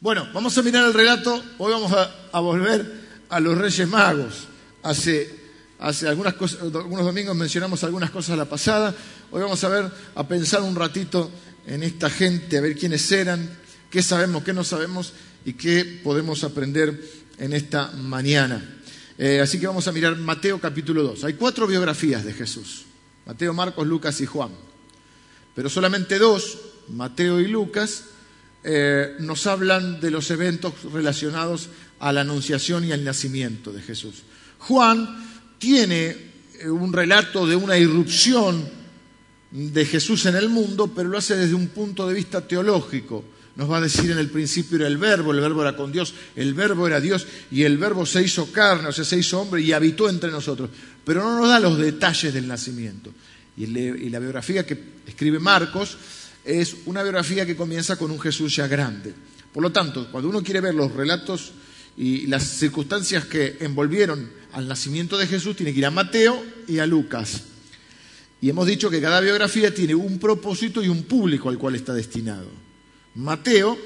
Bueno, vamos a mirar el relato. Hoy vamos a, volver a los Reyes Magos. Hace, hace algunos domingos mencionamos algunas cosas a la pasada. Hoy vamos a ver, a pensar un ratito en esta gente, a ver quiénes eran, qué sabemos, qué no sabemos y qué podemos aprender en esta mañana. Eh, así que vamos a mirar Mateo capítulo 2. Hay cuatro biografías de Jesús. Mateo, Marcos, Lucas y Juan. Pero solamente dos, Mateo y Lucas, eh, nos hablan de los eventos relacionados a la anunciación y al nacimiento de Jesús. Juan tiene eh, un relato de una irrupción de Jesús en el mundo, pero lo hace desde un punto de vista teológico. Nos va a decir en el principio era el verbo, el verbo era con Dios, el verbo era Dios y el verbo se hizo carne, o sea, se hizo hombre y habitó entre nosotros. Pero no nos da los detalles del nacimiento. Y la biografía que escribe Marcos es una biografía que comienza con un Jesús ya grande. Por lo tanto, cuando uno quiere ver los relatos y las circunstancias que envolvieron al nacimiento de Jesús, tiene que ir a Mateo y a Lucas. Y hemos dicho que cada biografía tiene un propósito y un público al cual está destinado. Mateo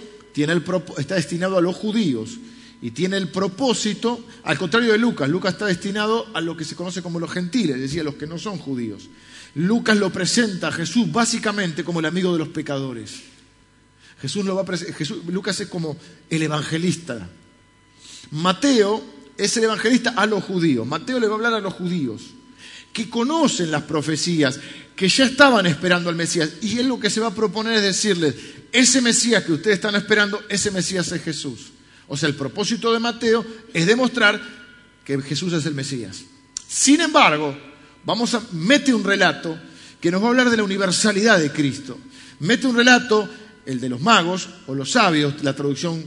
está destinado a los judíos y tiene el propósito, al contrario de Lucas, Lucas está destinado a lo que se conoce como los gentiles, es decir, a los que no son judíos. Lucas lo presenta a Jesús básicamente como el amigo de los pecadores. Jesús lo va Lucas es como el evangelista. Mateo es el evangelista a los judíos. Mateo le va a hablar a los judíos que conocen las profecías, que ya estaban esperando al Mesías. Y él lo que se va a proponer es decirles, ese Mesías que ustedes están esperando, ese Mesías es Jesús. O sea, el propósito de Mateo es demostrar que Jesús es el Mesías. Sin embargo, vamos a mete un relato que nos va a hablar de la universalidad de Cristo. Mete un relato, el de los magos o los sabios, la traducción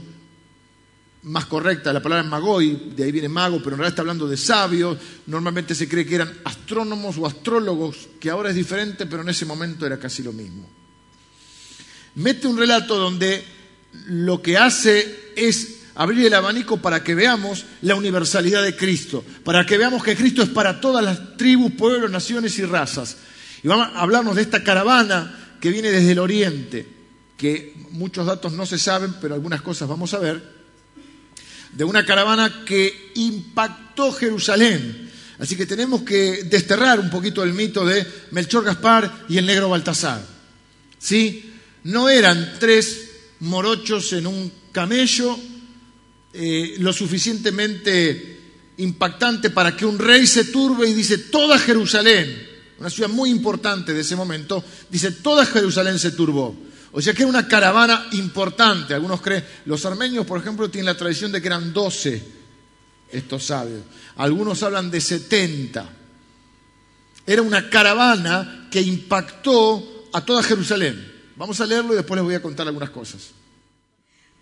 más correcta, la palabra es magoi, de ahí viene mago, pero en realidad está hablando de sabios, normalmente se cree que eran astrónomos o astrólogos, que ahora es diferente, pero en ese momento era casi lo mismo. Mete un relato donde lo que hace es abrir el abanico para que veamos la universalidad de Cristo, para que veamos que Cristo es para todas las tribus, pueblos, naciones y razas. Y vamos a hablarnos de esta caravana que viene desde el oriente, que muchos datos no se saben, pero algunas cosas vamos a ver, de una caravana que impactó Jerusalén. Así que tenemos que desterrar un poquito el mito de Melchor Gaspar y el negro Baltasar. ¿Sí? No eran tres morochos en un camello eh, lo suficientemente impactante para que un rey se turbe y dice, toda Jerusalén, una ciudad muy importante de ese momento, dice, toda Jerusalén se turbó. O sea que era una caravana importante. Algunos creen, los armenios, por ejemplo, tienen la tradición de que eran 12 estos sabios. Algunos hablan de 70. Era una caravana que impactó a toda Jerusalén. Vamos a leerlo y después les voy a contar algunas cosas.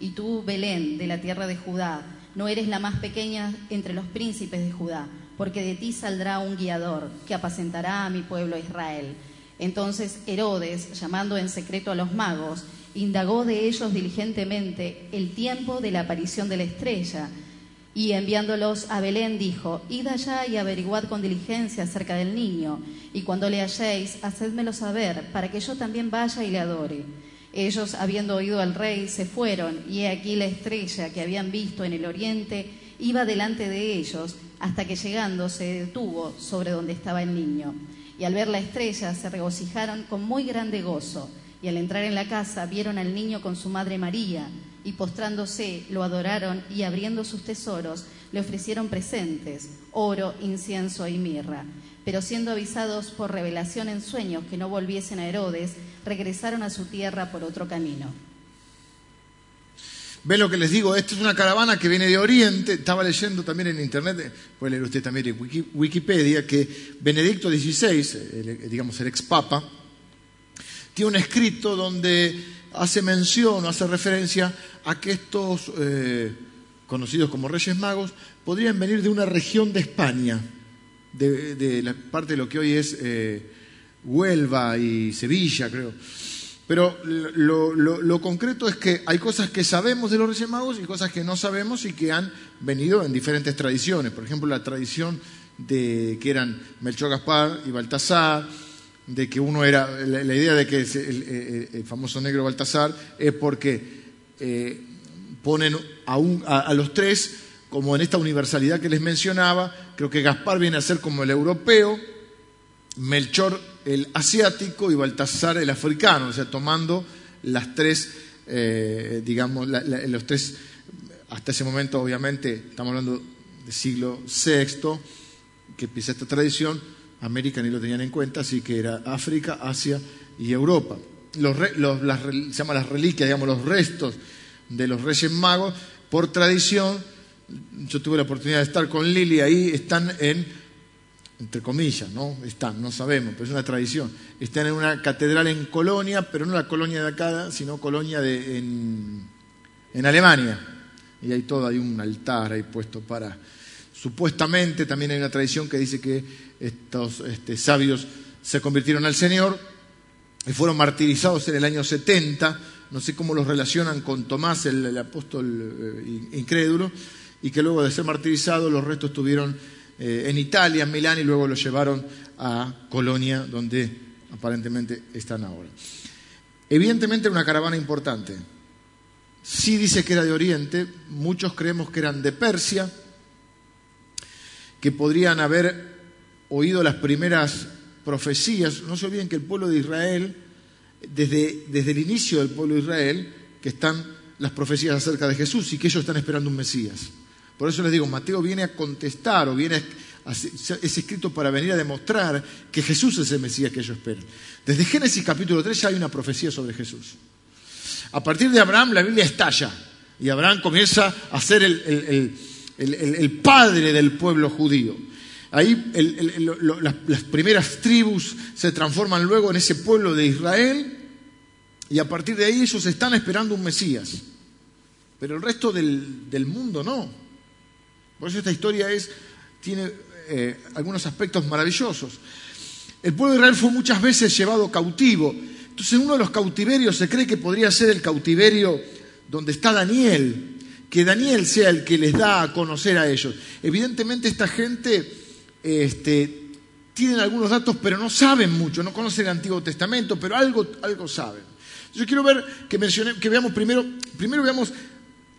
y tú, Belén, de la tierra de Judá, no eres la más pequeña entre los príncipes de Judá, porque de ti saldrá un guiador que apacentará a mi pueblo Israel. Entonces Herodes, llamando en secreto a los magos, indagó de ellos diligentemente el tiempo de la aparición de la estrella, y enviándolos a Belén dijo, Id allá y averiguad con diligencia acerca del niño, y cuando le halléis, hacedmelo saber, para que yo también vaya y le adore. Ellos, habiendo oído al rey, se fueron, y he aquí la estrella que habían visto en el oriente iba delante de ellos, hasta que llegando se detuvo sobre donde estaba el niño. Y al ver la estrella se regocijaron con muy grande gozo, y al entrar en la casa vieron al niño con su madre María, y postrándose lo adoraron, y abriendo sus tesoros le ofrecieron presentes, oro, incienso y mirra. Pero siendo avisados por revelación en sueños que no volviesen a Herodes, regresaron a su tierra por otro camino. ¿Ven lo que les digo? Esta es una caravana que viene de Oriente. Estaba leyendo también en Internet, puede leer usted también en Wikipedia, que Benedicto XVI, digamos el ex papa, tiene un escrito donde hace mención o hace referencia a que estos eh, conocidos como Reyes Magos podrían venir de una región de España, de, la parte de lo que hoy es eh, Huelva y Sevilla, creo. Pero lo, concreto es que hay cosas que sabemos de los Reyes Magos y cosas que no sabemos y que han venido en diferentes tradiciones. Por ejemplo, la tradición de que eran Melchor Gaspar y Baltasar, de que uno era, la, idea de que el, famoso negro Baltasar es porque eh, ponen a, a, los tres como en esta universalidad que les mencionaba, creo que Gaspar viene a ser como el europeo, Melchor el asiático y Baltasar el africano, o sea, tomando las tres, eh, digamos, los tres, hasta ese momento obviamente, estamos hablando del siglo VI, que empieza esta tradición, América ni lo tenían en cuenta, así que era África, Asia y Europa. Los, las, se llama las reliquias, digamos, los restos de los reyes magos, por tradición, yo tuve la oportunidad de estar con Lili ahí, están en entre comillas, ¿no? Están, no sabemos, pero es una tradición. Están en una catedral en Colonia, pero no la colonia de acá, sino colonia de, en, Alemania. Y hay todo, hay un altar ahí puesto para... Supuestamente también hay una tradición que dice que estos este, sabios se convirtieron al Señor y fueron martirizados en el año 70. No sé cómo los relacionan con Tomás, el, apóstol eh, incrédulo, y que luego de ser martirizados los restos tuvieron eh, en Italia, en Milán, y luego lo llevaron a Colonia, donde aparentemente están ahora. Evidentemente era una caravana importante. Sí dice que era de Oriente, muchos creemos que eran de Persia, que podrían haber oído las primeras profecías. No se olviden que el pueblo de Israel, desde, desde el inicio del pueblo de Israel, que están las profecías acerca de Jesús y que ellos están esperando un Mesías. Por eso les digo, Mateo viene a contestar o viene a, es escrito para venir a demostrar que Jesús es el Mesías que ellos esperan. Desde Génesis capítulo 3 ya hay una profecía sobre Jesús. A partir de Abraham la Biblia estalla y Abraham comienza a ser el, padre del pueblo judío. Ahí las, primeras tribus se transforman luego en ese pueblo de Israel y a partir de ahí ellos están esperando un Mesías. Pero el resto del mundo no. Por eso esta historia es, tiene eh, algunos aspectos maravillosos. El pueblo de Israel fue muchas veces llevado cautivo. Entonces uno de los cautiverios se cree que podría ser el cautiverio donde está Daniel, que Daniel sea el que les da a conocer a ellos. Evidentemente esta gente este, tienen algunos datos, pero no saben mucho, no conocen el Antiguo Testamento, pero algo, algo saben. Yo quiero ver que, que veamos primero, primero veamos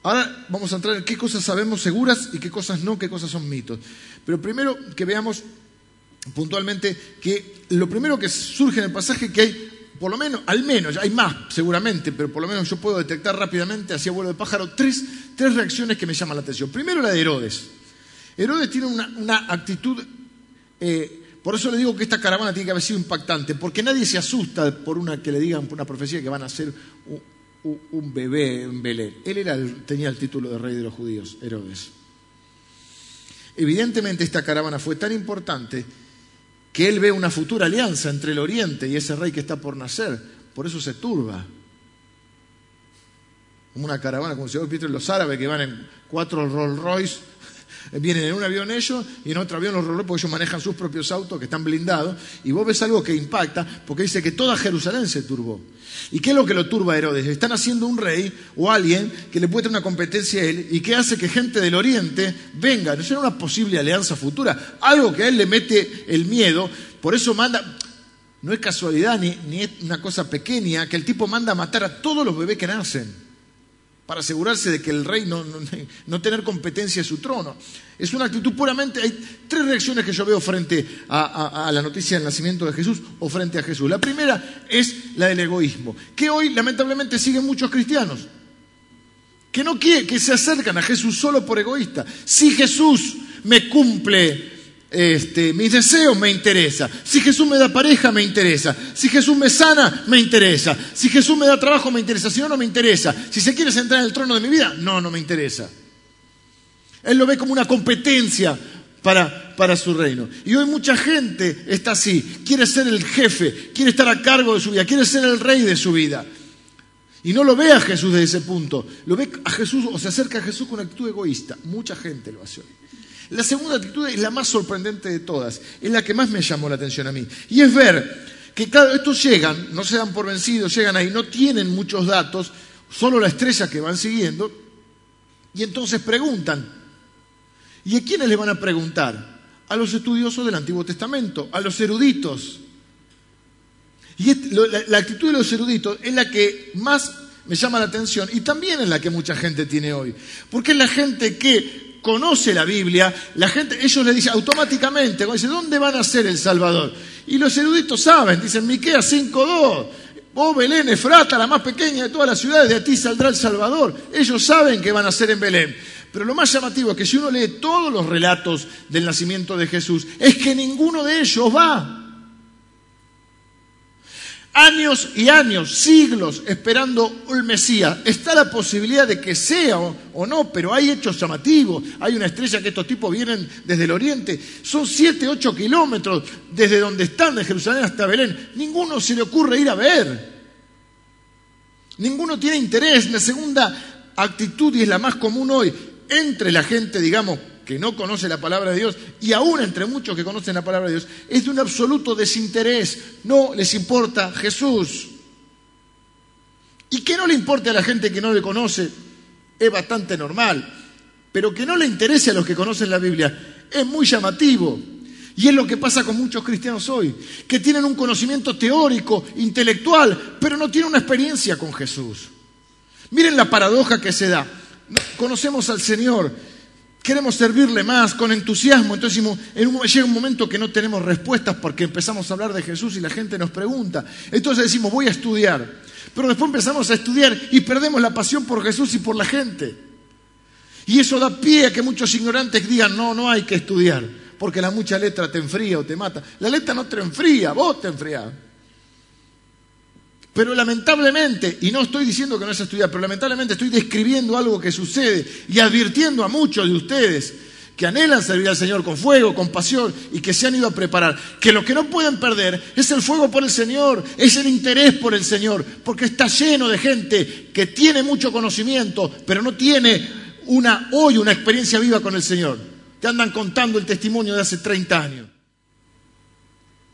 Ahora vamos a entrar en qué cosas sabemos seguras y qué cosas no, qué cosas son mitos. Pero primero que veamos puntualmente que lo primero que surge en el pasaje que hay, por lo menos, al menos, hay más seguramente, pero por lo menos yo puedo detectar rápidamente, hacia vuelo de pájaro, tres, reacciones que me llaman la atención. Primero la de Herodes. Herodes tiene una, actitud, eh, por eso le digo que esta caravana tiene que haber sido impactante, porque nadie se asusta por una que le digan una profecía que van a ser un bebé en Belén. Él tenía el título de rey de los judíos, Herodes. Evidentemente esta caravana fue tan importante que él ve una futura alianza entre el Oriente y ese rey que está por nacer. Por eso se turba. Como una caravana, como se ve los árabes que van en cuatro Rolls Royce Vienen en un avión ellos y en otro avión los rolos porque ellos manejan sus propios autos que están blindados. Y vos ves algo que impacta porque dice que toda Jerusalén se turbó. ¿Y qué es lo que lo turba a Herodes? Están haciendo un rey o alguien que le puede tener una competencia a él y que hace que gente del oriente venga. No será una posible alianza futura. Algo que a él le mete el miedo. Por eso manda. No es casualidad ni, ni es una cosa pequeña que el tipo manda a matar a todos los bebés que nacen para asegurarse de que el rey no, no, tener competencia en su trono. Es una actitud puramente, hay tres reacciones que yo veo frente a, la noticia del nacimiento de Jesús o frente a Jesús. La primera es la del egoísmo, que hoy lamentablemente siguen muchos cristianos, que no quieren, que se acercan a Jesús solo por egoísta. Si Jesús me cumple este, mis deseos me interesa. Si Jesús me da pareja, me interesa. Si Jesús me sana, me interesa. Si Jesús me da trabajo, me interesa. Si no, no me interesa. Si se quiere sentar en el trono de mi vida, no, no me interesa. Él lo ve como una competencia para, para su reino. Y hoy mucha gente está así. Quiere ser el jefe, quiere estar a cargo de su vida, quiere ser el rey de su vida. Y no lo ve a Jesús desde ese punto, lo ve a Jesús o se acerca a Jesús con actitud egoísta. Mucha gente lo hace hoy. La segunda actitud es la más sorprendente de todas, es la que más me llamó la atención a mí. Y es ver que, claro, estos llegan, no se dan por vencidos, llegan ahí, no tienen muchos datos, solo la estrella que van siguiendo, y entonces preguntan. ¿Y a quiénes le van a preguntar? A los estudiosos del Antiguo Testamento, a los eruditos. Y la, actitud de los eruditos es la que más me llama la atención y también es la que mucha gente tiene hoy. Porque es la gente que conoce la Biblia, la gente, ellos le dicen automáticamente, dice, ¿dónde van a ser el Salvador? Y los eruditos saben, dicen Miqueas 5.2, oh Belén, Efrata, la más pequeña de todas las ciudades, de ti saldrá el Salvador. Ellos saben que van a ser en Belén. Pero lo más llamativo es que si uno lee todos los relatos del nacimiento de Jesús, es que ninguno de ellos va años y años, siglos esperando un Mesías. Está la posibilidad de que sea o, no, pero hay hechos llamativos. Hay una estrella que estos tipos vienen desde el oriente. Son siete, ocho kilómetros desde donde están, de Jerusalén hasta Belén. Ninguno se le ocurre ir a ver. Ninguno tiene interés. La segunda actitud, y es la más común hoy, entre la gente, digamos, que no conoce la palabra de Dios, y aún entre muchos que conocen la palabra de Dios, es de un absoluto desinterés. No les importa Jesús. Y que no le importe a la gente que no le conoce es bastante normal, pero que no le interese a los que conocen la Biblia es muy llamativo. Y es lo que pasa con muchos cristianos hoy, que tienen un conocimiento teórico, intelectual, pero no tienen una experiencia con Jesús. Miren la paradoja que se da. Conocemos al Señor, queremos servirle más, con entusiasmo. Entonces llega un momento que no tenemos respuestas porque empezamos a hablar de Jesús y la gente nos pregunta. Entonces decimos, voy a estudiar. Pero después empezamos a estudiar y perdemos la pasión por Jesús y por la gente. Y eso da pie a que muchos ignorantes digan, no, no hay que estudiar, porque la mucha letra te enfría o te mata. La letra no te enfría, vos te enfriás. Pero lamentablemente, y no estoy diciendo que no es estudiar, pero lamentablemente estoy describiendo algo que sucede y advirtiendo a muchos de ustedes que anhelan servir al Señor con fuego, con pasión y que se han ido a preparar, que lo que no pueden perder es el fuego por el Señor, es el interés por el Señor, porque está lleno de gente que tiene mucho conocimiento, pero no tiene una hoy una experiencia viva con el Señor. Te andan contando el testimonio de hace 30 años.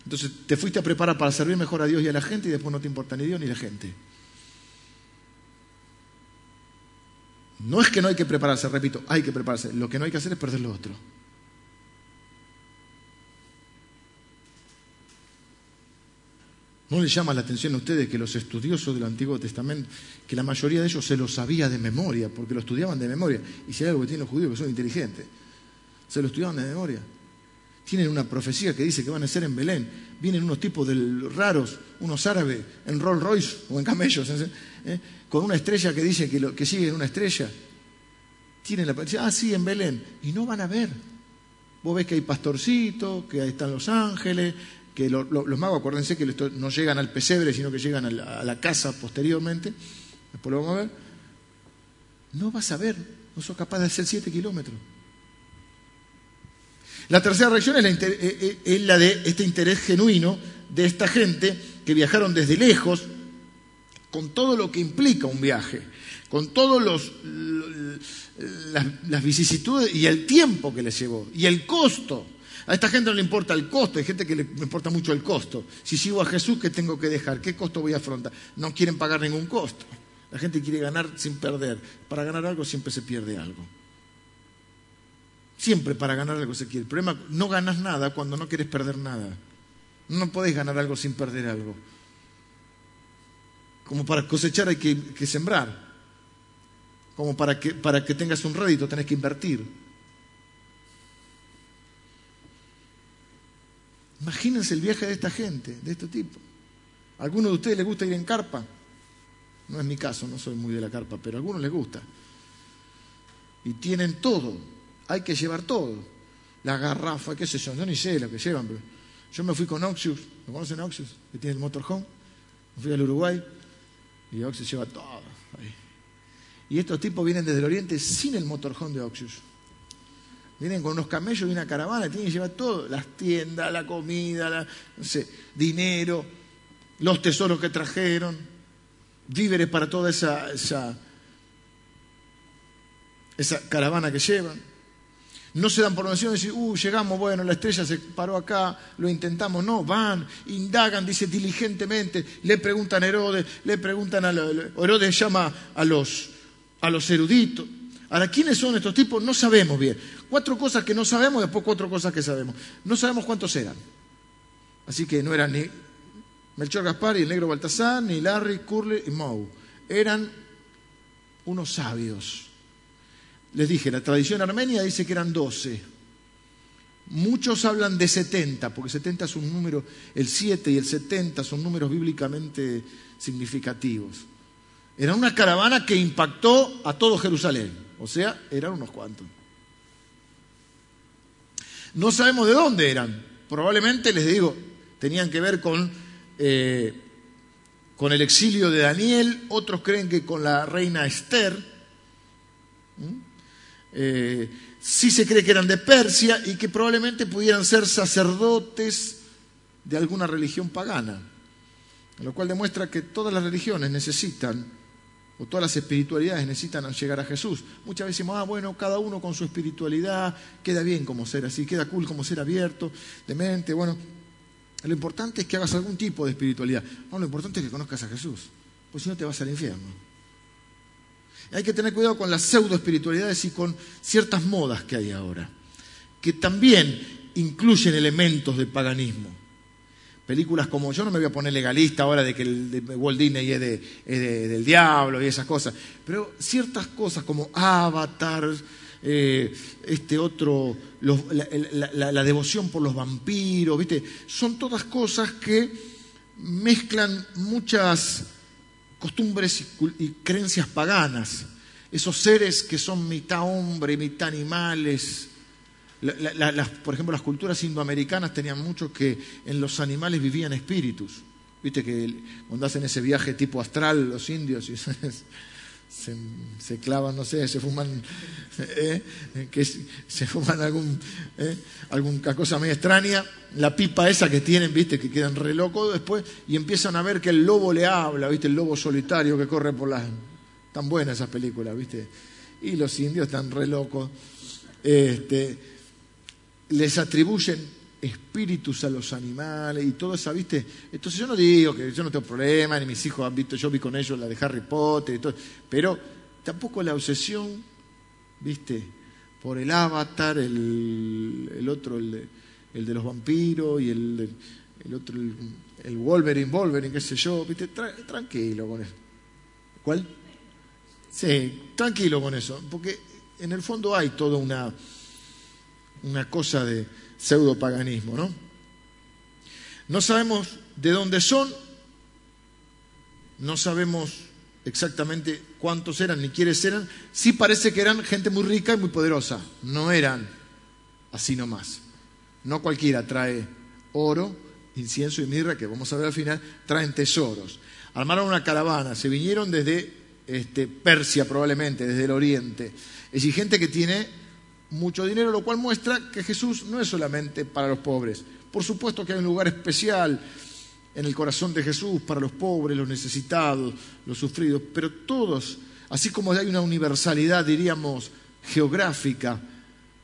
Entonces te fuiste a preparar para servir mejor a Dios y a la gente y después no te importa ni Dios ni la gente. No es que no hay que prepararse, repito, hay que prepararse. Lo que no hay que hacer es perder lo otro. ¿No les llama la atención a ustedes que los estudiosos del Antiguo Testamento, que la mayoría de ellos se lo sabía de memoria, porque lo estudiaban de memoria? Y si hay algo que tienen los judíos que son inteligentes, se lo estudiaban de memoria tienen una profecía que dice que van a ser en Belén. Vienen unos tipos raros, unos árabes, en Rolls Royce o en camellos, ¿eh? ¿Eh? con una estrella que dice que, lo, que siguen una estrella. Tienen la ah, sí, en Belén. Y no van a ver. Vos ves que hay pastorcitos, que ahí están los ángeles, que los magos, acuérdense que no llegan al pesebre, sino que llegan a la, a la casa posteriormente. Después lo vamos a ver. No vas a ver, no sos capaz de hacer siete kilómetros. La tercera reacción es la, eh, eh, la, de este interés genuino de esta gente que viajaron desde lejos, con todo lo que implica un viaje, con todas las, vicisitudes y el tiempo que les llevó, y el costo. A esta gente no le importa el costo, hay gente que le importa mucho el costo. Si sigo a Jesús, ¿qué tengo que dejar? ¿Qué costo voy a afrontar? No quieren pagar ningún costo. La gente quiere ganar sin perder. Para ganar algo siempre se pierde algo. Siempre para ganar algo se quiere. El problema, no ganas nada cuando no quieres perder nada. No podés ganar algo sin perder algo. Como para cosechar hay que, sembrar. Como para que, para que tengas un rédito tenés que invertir. Imagínense el viaje de esta gente, de este tipo. ¿A alguno de ustedes les gusta ir en carpa? No es mi caso, no soy muy de la carpa, pero a algunos les gusta. Y tienen todo hay que llevar todo. La garrafa, qué sé yo, yo ni sé lo que llevan, pero yo me fui con Oxius, ¿lo conocen Oxius? Que tiene el motorhome. Me fui al Uruguay y Oxius lleva todo. Y estos tipos vienen desde el oriente sin el motorhome de Oxius. Vienen con unos camellos y una caravana, tienen que llevar todo, las tiendas, la comida, no sé, dinero, los tesoros que trajeron. víveres para toda esa, esa, esa caravana que llevan. No se dan por vencidos y dicen, uh, llegamos, bueno, la estrella se paró acá, lo intentamos. No, van, indagan, dice diligentemente, le preguntan a Herodes, le preguntan a Herodes llama a los, a los eruditos. Ahora, ¿quiénes son estos tipos? No sabemos bien. Cuatro cosas que no sabemos, después cuatro cosas que sabemos. No sabemos cuántos eran. Así que no eran ni Melchor Gaspar y el negro Baltasar, ni Larry, Curly y Moe. Eran unos sabios les dije, la tradición armenia dice que eran 12. Muchos hablan de 70, porque 70 es un número, el 7 y el 70 son números bíblicamente significativos. Era una caravana que impactó a todo Jerusalén, o sea, eran unos cuantos. No sabemos de dónde eran, probablemente les digo, tenían que ver con, eh, con el exilio de Daniel, otros creen que con la reina Esther. Eh, sí se cree que eran de Persia y que probablemente pudieran ser sacerdotes de alguna religión pagana, lo cual demuestra que todas las religiones necesitan, o todas las espiritualidades necesitan llegar a Jesús. Muchas veces decimos, ah, bueno, cada uno con su espiritualidad, queda bien como ser así, queda cool como ser abierto, de mente, bueno, lo importante es que hagas algún tipo de espiritualidad. No, lo importante es que conozcas a Jesús, pues si no te vas al infierno. Hay que tener cuidado con las pseudo espiritualidades y con ciertas modas que hay ahora, que también incluyen elementos del paganismo. Películas como, yo no me voy a poner legalista ahora de que el de Walt Disney es, del diablo y esas cosas, pero ciertas cosas como Avatar, eh, este otro, la, devoción por los vampiros, ¿viste? Son todas cosas que mezclan muchas costumbres y, creencias paganas, esos seres que son mitad hombre, mitad animales. por ejemplo, las culturas indoamericanas tenían mucho que en los animales vivían espíritus. Viste que cuando hacen ese viaje tipo astral, los indios se, clavan, no sé, se fuman, eh, que se fuman algún, eh, alguna cosa medio extraña, la pipa esa que tienen, viste, que quedan re locos después, y empiezan a ver que el lobo le habla, viste, el lobo solitario que corre por las... Tan buenas esas películas, viste. Y los indios están re locos. Este, les atribuyen espíritus a los animales y todo eso, ¿viste? Entonces yo no digo que yo no tengo problema, ni mis hijos han visto, yo vi con ellos la de Harry Potter y todo, pero tampoco la obsesión, ¿viste? Por el avatar, el, otro, el de, los vampiros y el, otro, el, Wolverine, Wolverine, qué sé yo, ¿viste? tranquilo con eso. ¿Cuál? Sí, tranquilo con eso, porque en el fondo hay toda una, una cosa de pseudopaganismo, ¿no? No sabemos de dónde son, no sabemos exactamente cuántos eran ni quiénes eran, sí parece que eran gente muy rica y muy poderosa, no eran así nomás. No cualquiera trae oro, incienso y mirra, que vamos a ver al final, traen tesoros. Armaron una caravana, se vinieron desde este, Persia probablemente, desde el oriente. Es gente que tiene mucho dinero, lo cual muestra que Jesús no es solamente para los pobres. Por supuesto que hay un lugar especial en el corazón de Jesús para los pobres, los necesitados, los sufridos, pero todos, así como hay una universalidad, diríamos, geográfica,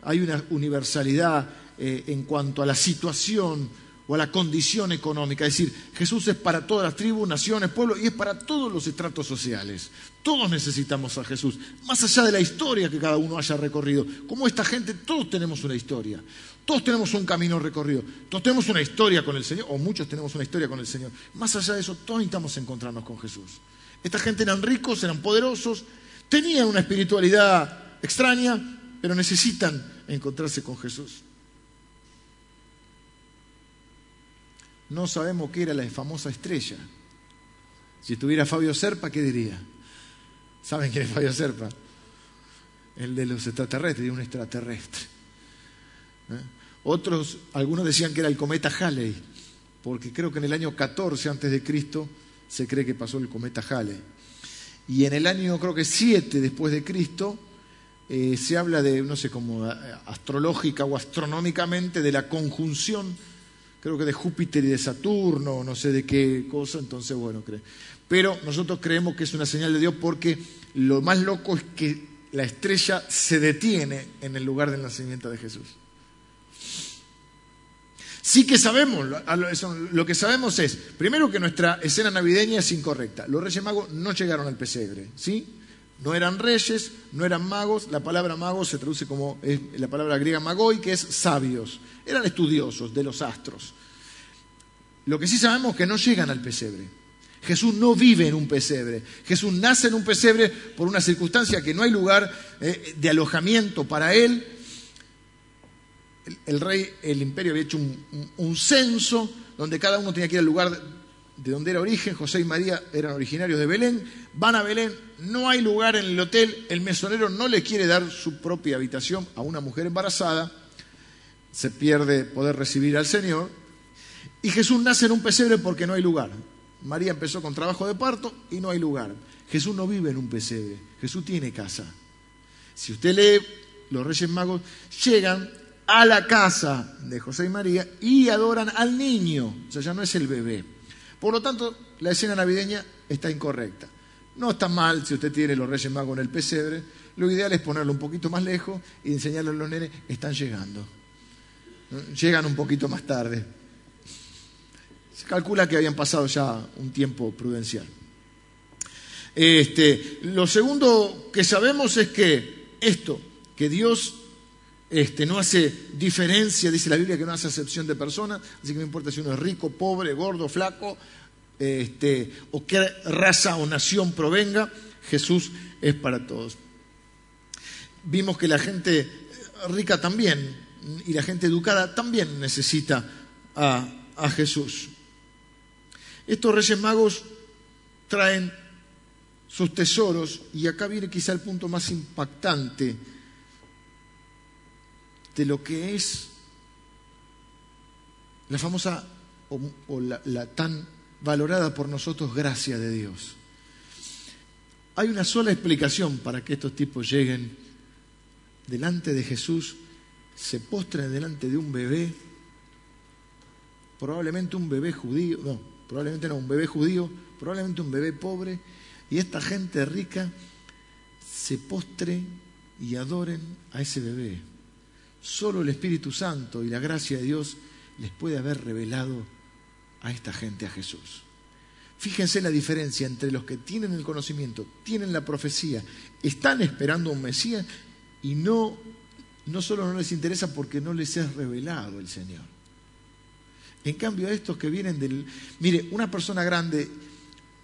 hay una universalidad eh, en cuanto a la situación o a la condición económica. Es decir, Jesús es para todas las tribus, naciones, pueblos y es para todos los estratos sociales. Todos necesitamos a Jesús, más allá de la historia que cada uno haya recorrido. Como esta gente, todos tenemos una historia, todos tenemos un camino recorrido, todos tenemos una historia con el Señor, o muchos tenemos una historia con el Señor. Más allá de eso, todos necesitamos encontrarnos con Jesús. Esta gente eran ricos, eran poderosos, tenían una espiritualidad extraña, pero necesitan encontrarse con Jesús. No sabemos qué era la famosa estrella. Si estuviera Fabio Serpa, ¿qué diría? ¿Saben quién es Fabio Serpa? El de los extraterrestres, un extraterrestre. ¿Eh? Otros, algunos decían que era el cometa Halley, porque creo que en el año 14 antes de Cristo se cree que pasó el cometa Halley. Y en el año, creo que 7 después de Cristo, eh, se habla de, no sé, como eh, astrológica o astronómicamente, de la conjunción creo que de Júpiter y de Saturno, no sé de qué cosa, entonces bueno, creo. Pero nosotros creemos que es una señal de Dios porque lo más loco es que la estrella se detiene en el lugar del nacimiento de Jesús. Sí que sabemos, lo que sabemos es, primero que nuestra escena navideña es incorrecta. Los Reyes Magos no llegaron al pesebre, ¿sí? No eran reyes, no eran magos. La palabra magos se traduce como la palabra griega magoi, que es sabios. Eran estudiosos de los astros. Lo que sí sabemos es que no llegan al pesebre. Jesús no vive en un pesebre. Jesús nace en un pesebre por una circunstancia que no hay lugar eh, de alojamiento para él el, rey, el imperio había hecho un, censo donde cada uno tenía que ir al lugar de donde era origen. José y María eran originarios de Belén. Van a Belén, no hay lugar en el hotel. El mesonero no le quiere dar su propia habitación a una mujer embarazada. Se pierde poder recibir al Señor. Y Jesús nace en un pesebre porque no hay lugar. María empezó con trabajo de parto y no hay lugar. Jesús no vive en un pesebre, Jesús tiene casa. Si usted lee, los Reyes Magos llegan a la casa de José y María y adoran al niño, o sea, ya no es el bebé. Por lo tanto, la escena navideña está incorrecta. No está mal si usted tiene los Reyes Magos en el pesebre, lo ideal es ponerlo un poquito más lejos y enseñarle a los nenes, están llegando. Llegan un poquito más tarde. Se calcula que habían pasado ya un tiempo prudencial. Este, lo segundo que sabemos es que esto, que Dios este, no hace diferencia, dice la Biblia que no hace acepción de personas, así que no importa si uno es rico, pobre, gordo, flaco, este, o qué raza o nación provenga, Jesús es para todos. Vimos que la gente rica también y la gente educada también necesita a, a Jesús. Estos reyes magos traen sus tesoros y acá viene quizá el punto más impactante de lo que es la famosa o, la, la tan valorada por nosotros gracia de Dios. Hay una sola explicación para que estos tipos lleguen delante de Jesús, se postren delante de un bebé, probablemente un bebé judío, no, probablemente no, un bebé judío, probablemente un bebé pobre, y esta gente rica se postre y adoren a ese bebé. Solo el Espíritu Santo y la gracia de Dios les puede haber revelado a esta gente a Jesús. Fíjense la diferencia entre los que tienen el conocimiento, tienen la profecía, están esperando un Mesías y no, no solo no les interesa porque no les es revelado el Señor. En cambio, a estos que vienen del... Mire, una persona grande,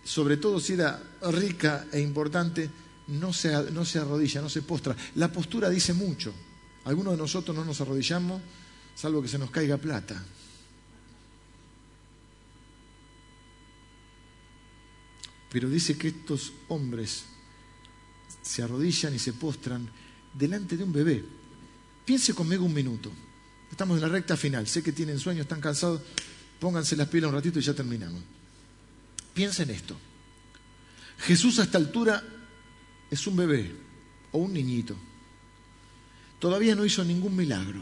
sobre todo si era rica e importante, no se, no se arrodilla, no se postra. La postura dice mucho. Algunos de nosotros no nos arrodillamos salvo que se nos caiga plata. Pero dice que estos hombres se arrodillan y se postran delante de un bebé. Piense conmigo un minuto. Estamos en la recta final. Sé que tienen sueños, están cansados. Pónganse las pilas un ratito y ya terminamos. Piensen en esto. Jesús a esta altura es un bebé o un niñito. Todavía no hizo ningún milagro.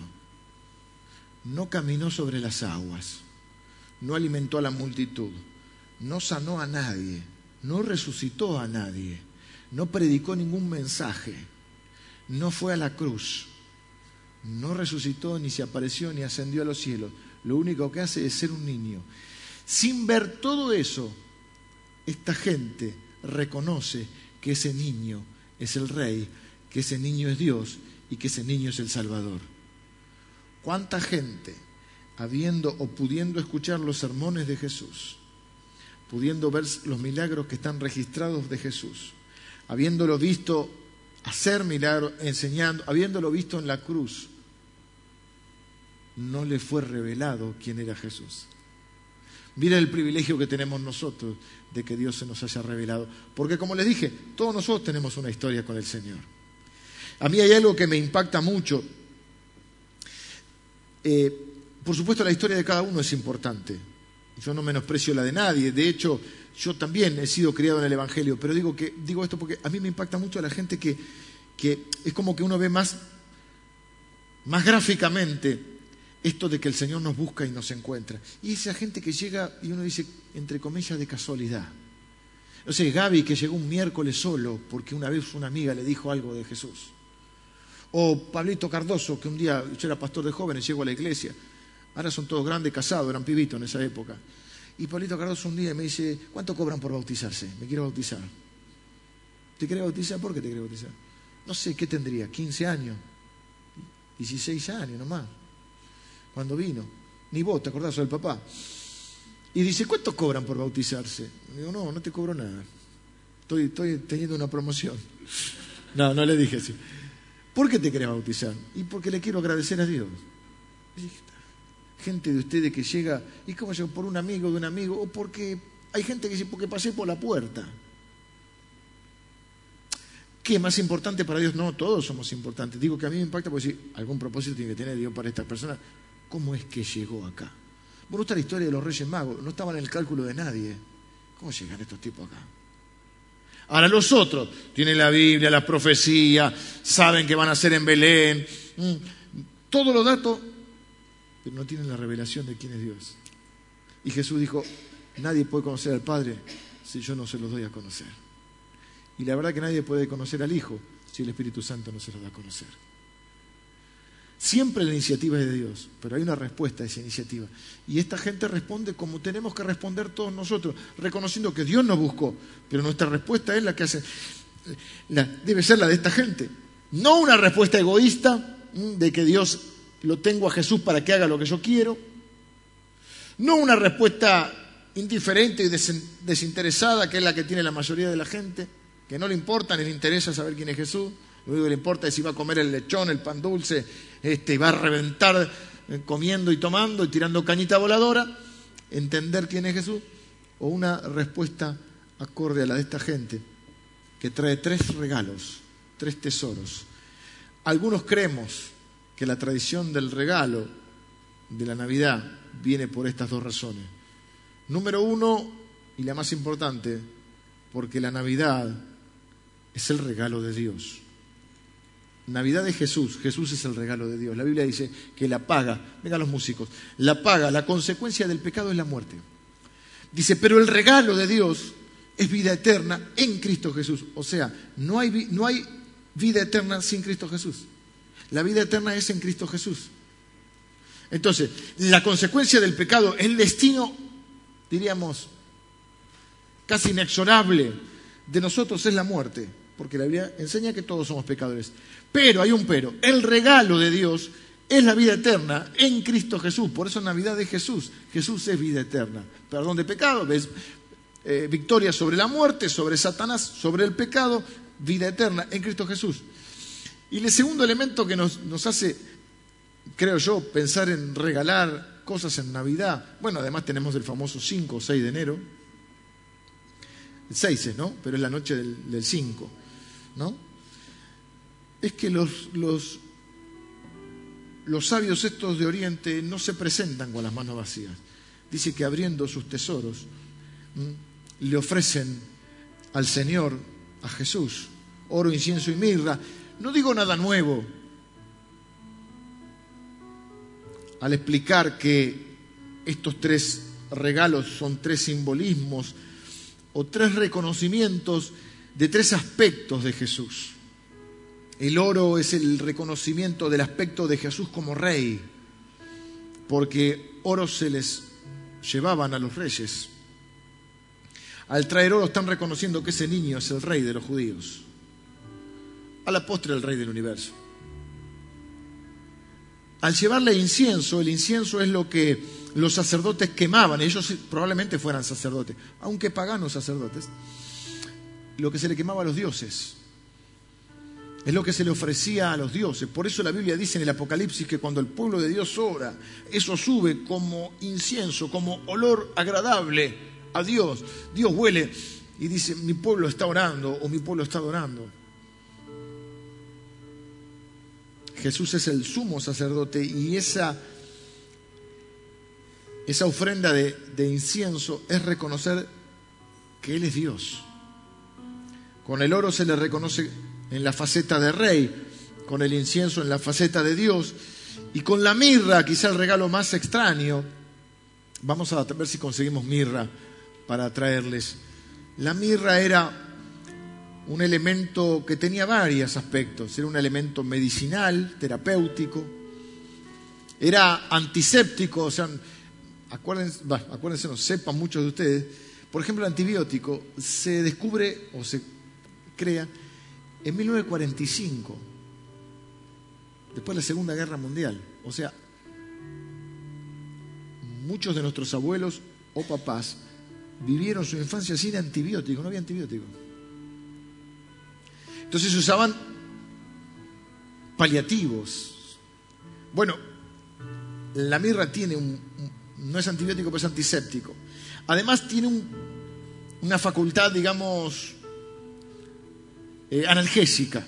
No caminó sobre las aguas. No alimentó a la multitud. No sanó a nadie. No resucitó a nadie. No predicó ningún mensaje. No fue a la cruz. No resucitó, ni se apareció, ni ascendió a los cielos. Lo único que hace es ser un niño. Sin ver todo eso, esta gente reconoce que ese niño es el rey, que ese niño es Dios y que ese niño es el Salvador. ¿Cuánta gente, habiendo o pudiendo escuchar los sermones de Jesús, pudiendo ver los milagros que están registrados de Jesús, habiéndolo visto hacer milagros, enseñando, habiéndolo visto en la cruz, no le fue revelado quién era Jesús? Mira el privilegio que tenemos nosotros de que Dios se nos haya revelado. Porque como les dije, todos nosotros tenemos una historia con el Señor. A mí hay algo que me impacta mucho. Eh, por supuesto, la historia de cada uno es importante. Yo no menosprecio la de nadie. De hecho, yo también he sido criado en el Evangelio. Pero digo, que, digo esto porque a mí me impacta mucho la gente que, que es como que uno ve más, más gráficamente esto de que el Señor nos busca y nos encuentra. Y esa gente que llega, y uno dice, entre comillas, de casualidad. No sé, Gaby que llegó un miércoles solo porque una vez una amiga le dijo algo de Jesús. O Pablito Cardoso, que un día yo era pastor de jóvenes, llegó a la iglesia. Ahora son todos grandes, casados, eran pibitos en esa época. Y Pablito Cardoso un día me dice, ¿cuánto cobran por bautizarse? Me quiero bautizar. ¿Te querés bautizar? ¿Por qué te querés bautizar? No sé, ¿qué tendría? ¿15 años? 16 años nomás. Cuando vino. Ni vos, ¿te acordás del papá? Y dice, ¿cuánto cobran por bautizarse? digo, no, no te cobro nada. Estoy, estoy teniendo una promoción. No, no le dije así. ¿Por qué te querés bautizar? Y porque le quiero agradecer a Dios. Gente de ustedes que llega, ¿y cómo yo? Por un amigo de un amigo, o porque hay gente que dice, porque pasé por la puerta. ¿Qué más importante para Dios? No, todos somos importantes. Digo que a mí me impacta porque si algún propósito tiene que tener Dios para esta persona. ¿Cómo es que llegó acá? Bueno, está la historia de los Reyes Magos. No estaban en el cálculo de nadie. ¿Cómo llegan estos tipos acá? Ahora los otros tienen la Biblia, la profecía, saben que van a ser en Belén, mm, todos los datos, pero no tienen la revelación de quién es Dios. Y Jesús dijo, nadie puede conocer al Padre si yo no se los doy a conocer. Y la verdad que nadie puede conocer al Hijo si el Espíritu Santo no se los da a conocer. Siempre la iniciativa es de Dios, pero hay una respuesta a esa iniciativa. Y esta gente responde como tenemos que responder todos nosotros, reconociendo que Dios nos buscó, pero nuestra respuesta es la que hace, debe ser la de esta gente. No una respuesta egoísta de que Dios lo tengo a Jesús para que haga lo que yo quiero. No una respuesta indiferente y desinteresada, que es la que tiene la mayoría de la gente que no le importa ni le interesa saber quién es Jesús, lo único que le importa es si va a comer el lechón, el pan dulce, este, y va a reventar eh, comiendo y tomando y tirando cañita voladora, entender quién es Jesús, o una respuesta acorde a la de esta gente, que trae tres regalos, tres tesoros. Algunos creemos que la tradición del regalo de la Navidad viene por estas dos razones. Número uno, y la más importante, porque la Navidad es el regalo de Dios. Navidad de Jesús, Jesús es el regalo de Dios. La Biblia dice que la paga, vengan los músicos, la paga, la consecuencia del pecado es la muerte. Dice, pero el regalo de Dios es vida eterna en Cristo Jesús. O sea, no hay, no hay vida eterna sin Cristo Jesús. La vida eterna es en Cristo Jesús. Entonces, la consecuencia del pecado, el destino, diríamos, casi inexorable de nosotros es la muerte porque la Biblia enseña que todos somos pecadores. Pero hay un pero, el regalo de Dios es la vida eterna en Cristo Jesús, por eso Navidad de Jesús, Jesús es vida eterna, perdón de pecado, ves eh, victoria sobre la muerte, sobre Satanás, sobre el pecado, vida eterna en Cristo Jesús. Y el segundo elemento que nos, hace, creo yo, pensar en regalar cosas en Navidad, bueno, además tenemos el famoso 5 o 6 de enero, el 6 ¿no? Pero es la noche del 5. ¿No? Es que los, los, los sabios estos de Oriente no se presentan con las manos vacías. Dice que abriendo sus tesoros le ofrecen al Señor, a Jesús, oro, incienso y mirra. No digo nada nuevo al explicar que estos tres regalos son tres simbolismos o tres reconocimientos de tres aspectos de Jesús. El oro es el reconocimiento del aspecto de Jesús como rey, porque oro se les llevaban a los reyes. Al traer oro están reconociendo que ese niño es el rey de los judíos. A la postre el rey del universo. Al llevarle incienso, el incienso es lo que los sacerdotes quemaban, ellos probablemente fueran sacerdotes, aunque paganos sacerdotes lo que se le quemaba a los dioses. Es lo que se le ofrecía a los dioses. Por eso la Biblia dice en el Apocalipsis que cuando el pueblo de Dios ora, eso sube como incienso, como olor agradable a Dios. Dios huele y dice, mi pueblo está orando o mi pueblo está adorando. Jesús es el sumo sacerdote y esa, esa ofrenda de, de incienso es reconocer que Él es Dios con el oro se le reconoce en la faceta de rey, con el incienso en la faceta de Dios. Y con la mirra, quizá el regalo más extraño, vamos a ver si conseguimos mirra para traerles. La mirra era un elemento que tenía varios aspectos. Era un elemento medicinal, terapéutico, era antiséptico, o sea, acuérdense, acuérdense, no sepan muchos de ustedes, por ejemplo, el antibiótico se descubre o se crea en 1945, después de la Segunda Guerra Mundial. O sea, muchos de nuestros abuelos o papás vivieron su infancia sin antibiótico, no había antibiótico. Entonces usaban paliativos. Bueno, la mirra tiene un, no es antibiótico, pero es antiséptico. Además tiene una facultad, digamos, eh, analgésica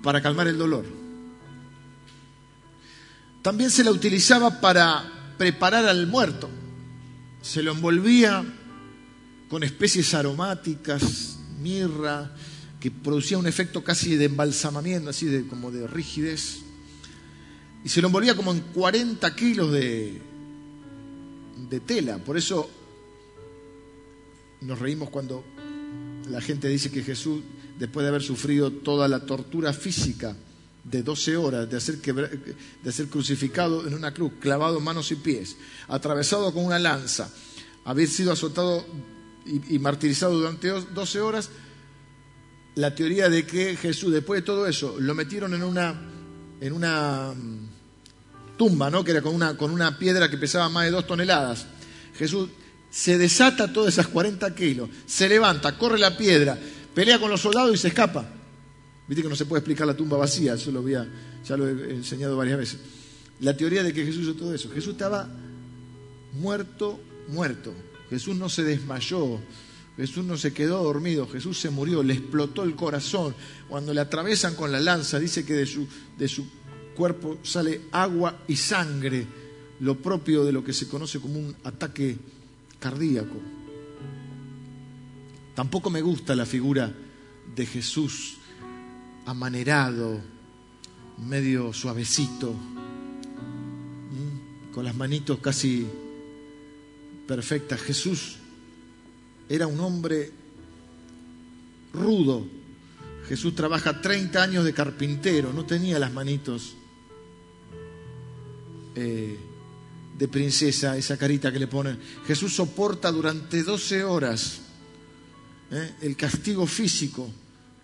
para calmar el dolor. También se la utilizaba para preparar al muerto. Se lo envolvía con especies aromáticas, mirra, que producía un efecto casi de embalsamamiento, así de como de rigidez. Y se lo envolvía como en 40 kilos de, de tela. Por eso nos reímos cuando la gente dice que Jesús, después de haber sufrido toda la tortura física de 12 horas, de ser, de ser crucificado en una cruz, clavado manos y pies, atravesado con una lanza, haber sido azotado y, martirizado durante 12 horas, la teoría de que Jesús, después de todo eso, lo metieron en una, en una mm, tumba, ¿no? que era con una, con una piedra que pesaba más de dos toneladas. Jesús se desata todas esas 40 kilos, se levanta, corre la piedra, pelea con los soldados y se escapa. Viste que no se puede explicar la tumba vacía, eso lo había, ya lo he enseñado varias veces. La teoría de que Jesús hizo todo eso. Jesús estaba muerto, muerto. Jesús no se desmayó, Jesús no se quedó dormido, Jesús se murió, le explotó el corazón. Cuando le atravesan con la lanza, dice que de su, de su cuerpo sale agua y sangre, lo propio de lo que se conoce como un ataque cardíaco. Tampoco me gusta la figura de Jesús amanerado, medio suavecito, con las manitos casi perfectas. Jesús era un hombre rudo. Jesús trabaja 30 años de carpintero, no tenía las manitos eh, de princesa, esa carita que le ponen. Jesús soporta durante 12 horas eh, el castigo físico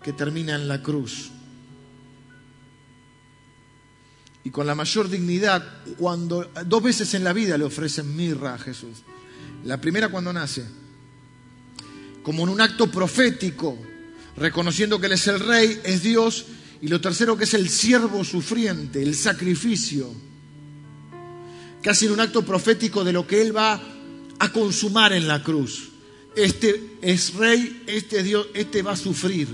que termina en la cruz. Y con la mayor dignidad, cuando dos veces en la vida le ofrecen mirra a Jesús. La primera cuando nace, como en un acto profético, reconociendo que Él es el Rey, es Dios, y lo tercero que es el siervo sufriente, el sacrificio, casi en un acto profético de lo que Él va a consumar en la cruz. Este es Rey, este es Dios, este va a sufrir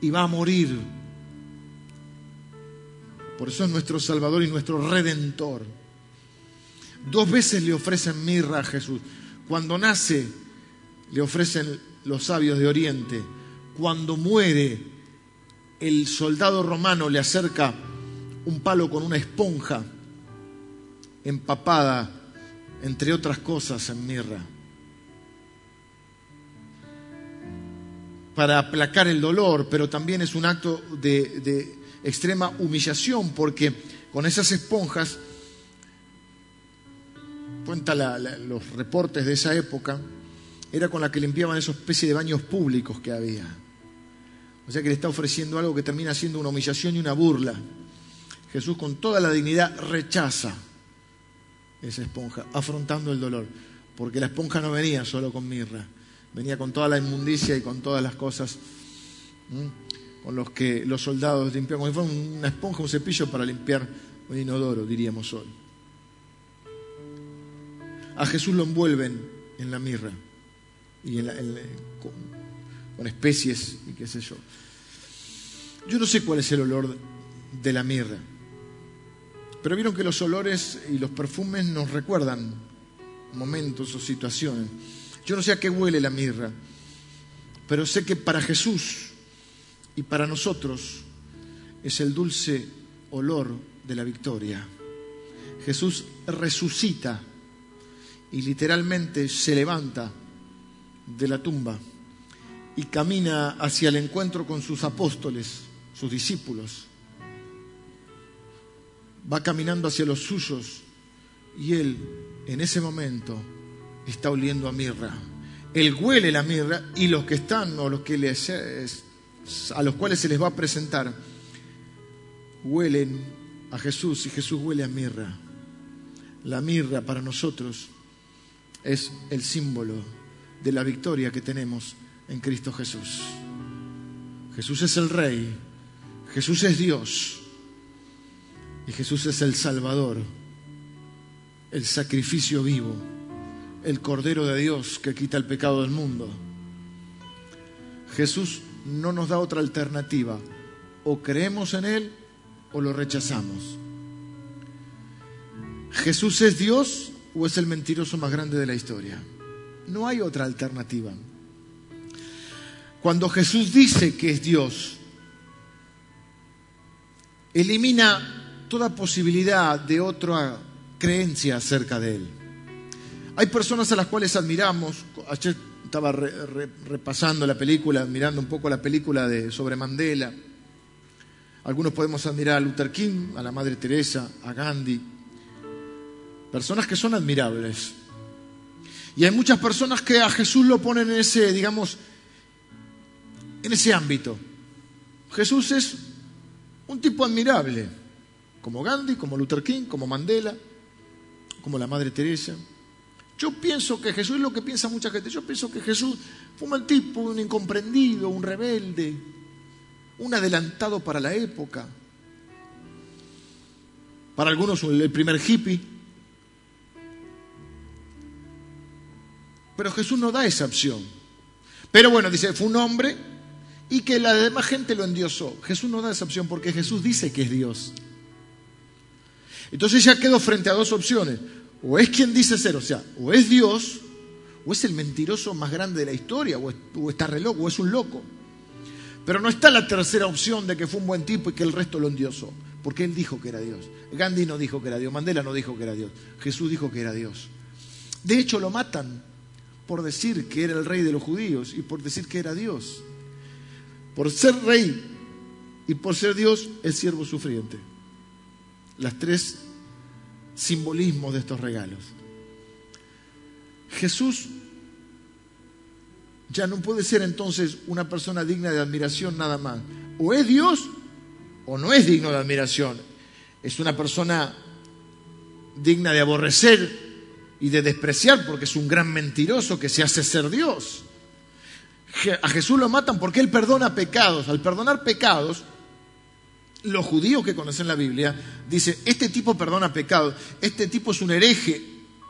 y va a morir. Por eso es nuestro Salvador y nuestro Redentor. Dos veces le ofrecen mirra a Jesús. Cuando nace, le ofrecen los sabios de Oriente. Cuando muere, el soldado romano le acerca un palo con una esponja empapada, entre otras cosas, en mirra. para aplacar el dolor, pero también es un acto de, extrema humillación, porque con esas esponjas, cuenta los reportes de esa época, era con la que limpiaban esa especie de baños públicos que había. O sea que le está ofreciendo algo que termina siendo una humillación y una burla. Jesús con toda la dignidad rechaza esa esponja, afrontando el dolor, porque la esponja no venía solo con mirra, venía con toda la inmundicia y con todas las cosas con los que los soldados limpiaban, como si fuera una esponja, un cepillo para limpiar un inodoro, diríamos hoy. A Jesús lo envuelven en la mirra y con, con especies y qué sé yo. Yo no sé cuál es el olor de la mirra, pero vieron que los olores y los perfumes nos recuerdan momentos o situaciones. Yo no sé a qué huele la mirra, pero sé que para Jesús y para nosotros es el dulce olor de la victoria. Jesús resucita y literalmente se levanta de la tumba y camina hacia el encuentro con sus apóstoles, sus discípulos. Va caminando hacia los suyos y él en ese momento está oliendo a mirra. Él huele la mirra y los que están o los que les, a los cuales se les va a presentar huelen a Jesús y Jesús huele a mirra. La mirra para nosotros es el símbolo de la victoria que tenemos en Cristo Jesús. Jesús es el Rey, Jesús es Dios y Jesús es el Salvador, el sacrificio vivo, el Cordero de Dios que quita el pecado del mundo. Jesús no nos da otra alternativa, o creemos en Él o lo rechazamos. Jesús es Dios o es el mentiroso más grande de la historia. No hay otra alternativa. Cuando Jesús dice que es Dios, elimina toda posibilidad de otra creencia acerca de Él. Hay personas a las cuales admiramos. Ayer estaba repasando la película, mirando un poco la película de, sobre Mandela. Algunos podemos admirar a Luther King, a la Madre Teresa, a Gandhi. Personas que son admirables. Y hay muchas personas que a Jesús lo ponen en ese, digamos, en ese ámbito. Jesús es un tipo admirable, como Gandhi, como Luther King, como Mandela, como la Madre Teresa. Yo pienso que Jesús es lo que piensa mucha gente. Yo pienso que Jesús fue un tipo, un incomprendido, un rebelde, un adelantado para la época. Para algunos el primer hippie. Pero Jesús no da esa opción. Pero bueno, dice, fue un hombre y que la demás gente lo endiosó. Jesús no da esa opción porque Jesús dice que es Dios. Entonces ya quedó frente a dos opciones. O es quien dice ser, o sea, o es Dios, o es el mentiroso más grande de la historia, o, está re loco, o es un loco. Pero no está la tercera opción de que fue un buen tipo y que el resto lo endiosó, porque él dijo que era Dios. Gandhi no dijo que era Dios, Mandela no dijo que era Dios, Jesús dijo que era Dios. De hecho, lo matan por decir que era el rey de los judíos y por decir que era Dios. Por ser rey y por ser Dios, el siervo sufriente. Las tres simbolismos de estos regalos. Jesús ya no puede ser entonces una persona digna de admiración nada más. O es Dios o no es digno de admiración. Es una persona digna de aborrecer y de despreciar porque es un gran mentiroso que se hace ser Dios. A Jesús lo matan porque Él perdona pecados. Al perdonar pecados, los judíos que conocen la Biblia dicen, este tipo perdona pecados, este tipo es un hereje,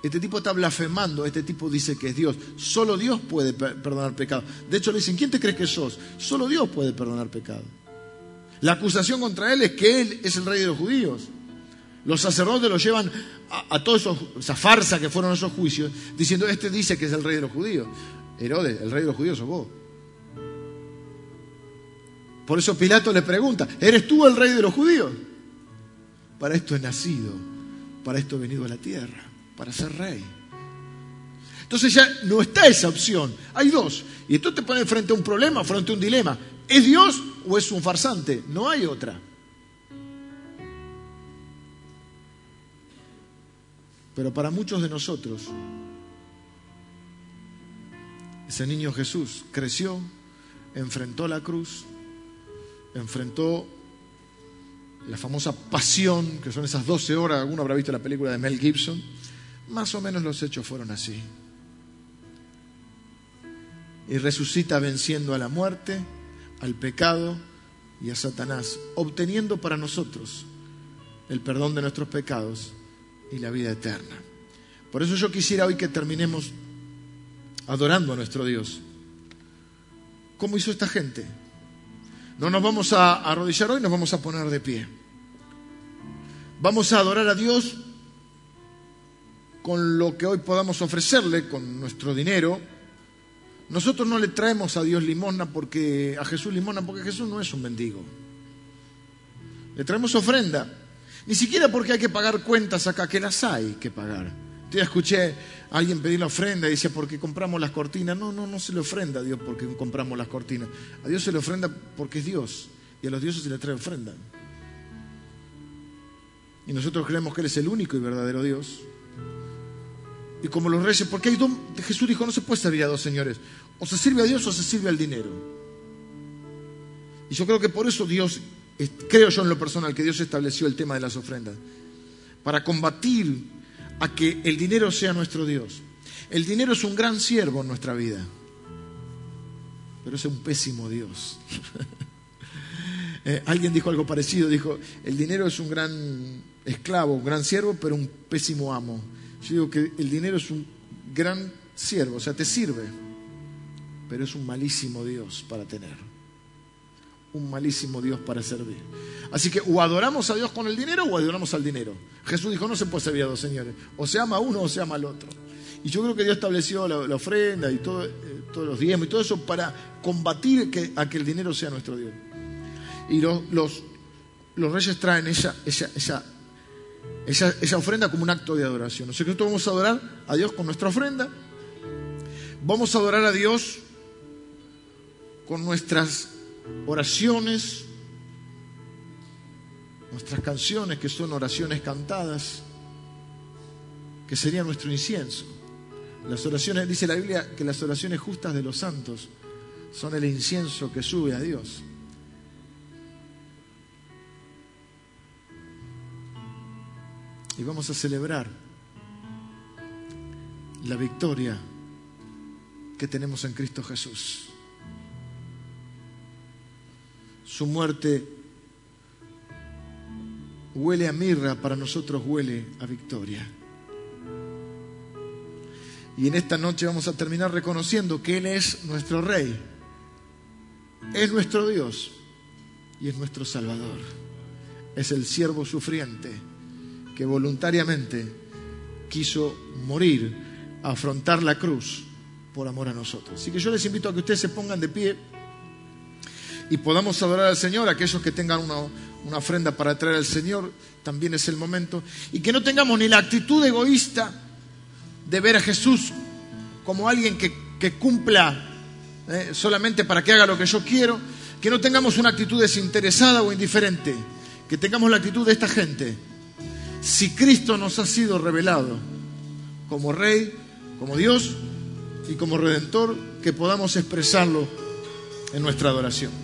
este tipo está blasfemando, este tipo dice que es Dios. Solo Dios puede perdonar pecados. De hecho le dicen, ¿quién te crees que sos? Solo Dios puede perdonar pecados. La acusación contra él es que él es el rey de los judíos. Los sacerdotes lo llevan a, toda esa farsa que fueron esos juicios, diciendo, este dice que es el rey de los judíos. Herodes, el rey de los judíos sos vos. Por eso Pilato le pregunta, ¿eres tú el rey de los judíos? Para esto he nacido, para esto he venido a la tierra, para ser rey. Entonces ya no está esa opción, hay dos. Y esto te pone frente a un problema, frente a un dilema. ¿Es Dios o es un farsante? No hay otra. Pero para muchos de nosotros, ese niño Jesús creció, enfrentó la cruz, enfrentó la famosa pasión, que son esas 12 horas, alguno habrá visto la película de Mel Gibson, más o menos los hechos fueron así. Y resucita venciendo a la muerte, al pecado y a Satanás, obteniendo para nosotros el perdón de nuestros pecados y la vida eterna. Por eso yo quisiera hoy que terminemos adorando a nuestro Dios. ¿Cómo hizo esta gente? No nos vamos a arrodillar hoy, nos vamos a poner de pie. Vamos a adorar a Dios con lo que hoy podamos ofrecerle, con nuestro dinero. Nosotros no le traemos a Dios limosna porque a Jesús limosna porque Jesús no es un mendigo. Le traemos ofrenda. Ni siquiera porque hay que pagar cuentas acá, que las hay que pagar. Yo escuché a alguien pedir la ofrenda y decía, porque compramos las cortinas. No, no, no se le ofrenda a Dios porque compramos las cortinas. A Dios se le ofrenda porque es Dios. Y a los dioses se le trae ofrenda. Y nosotros creemos que Él es el único y verdadero Dios. Y como los reyes, porque hay dos, Jesús dijo, no se puede servir a dos señores. O se sirve a Dios o se sirve al dinero. Y yo creo que por eso Dios, creo yo en lo personal, que Dios estableció el tema de las ofrendas. Para combatir a que el dinero sea nuestro Dios. El dinero es un gran siervo en nuestra vida, pero es un pésimo Dios. Eh, alguien dijo algo parecido, dijo, el dinero es un gran esclavo, un gran siervo, pero un pésimo amo. Yo digo que el dinero es un gran siervo, o sea, te sirve, pero es un malísimo Dios para tener. Un malísimo Dios para servir. Así que o adoramos a Dios con el dinero o adoramos al dinero. Jesús dijo, no se puede servir a dos señores. O se ama a uno o se ama al otro. Y yo creo que Dios estableció la, ofrenda y todo, eh, todos los diezmos y todo eso para combatir a que el dinero sea nuestro Dios. Y los, reyes traen esa, ofrenda como un acto de adoración. O sea que nosotros vamos a adorar a Dios con nuestra ofrenda. Vamos a adorar a Dios con nuestras oraciones, nuestras canciones que son oraciones cantadas, que sería nuestro incienso. Las oraciones, dice la Biblia, que las oraciones justas de los santos son el incienso que sube a Dios. Y vamos a celebrar la victoria que tenemos en Cristo Jesús. Su muerte huele a mirra, para nosotros huele a victoria. Y en esta noche vamos a terminar reconociendo que Él es nuestro Rey, es nuestro Dios y es nuestro Salvador. Es el siervo sufriente que voluntariamente quiso morir, afrontar la cruz por amor a nosotros. Así que yo les invito a que ustedes se pongan de pie y podamos adorar al Señor, aquellos que tengan una, una ofrenda para traer al Señor, también es el momento, y que no tengamos ni la actitud egoísta de ver a Jesús como alguien que, cumpla eh, solamente para que haga lo que yo quiero, que no tengamos una actitud desinteresada o indiferente, que tengamos la actitud de esta gente. Si Cristo nos ha sido revelado como Rey, como Dios y como Redentor, que podamos expresarlo en nuestra adoración.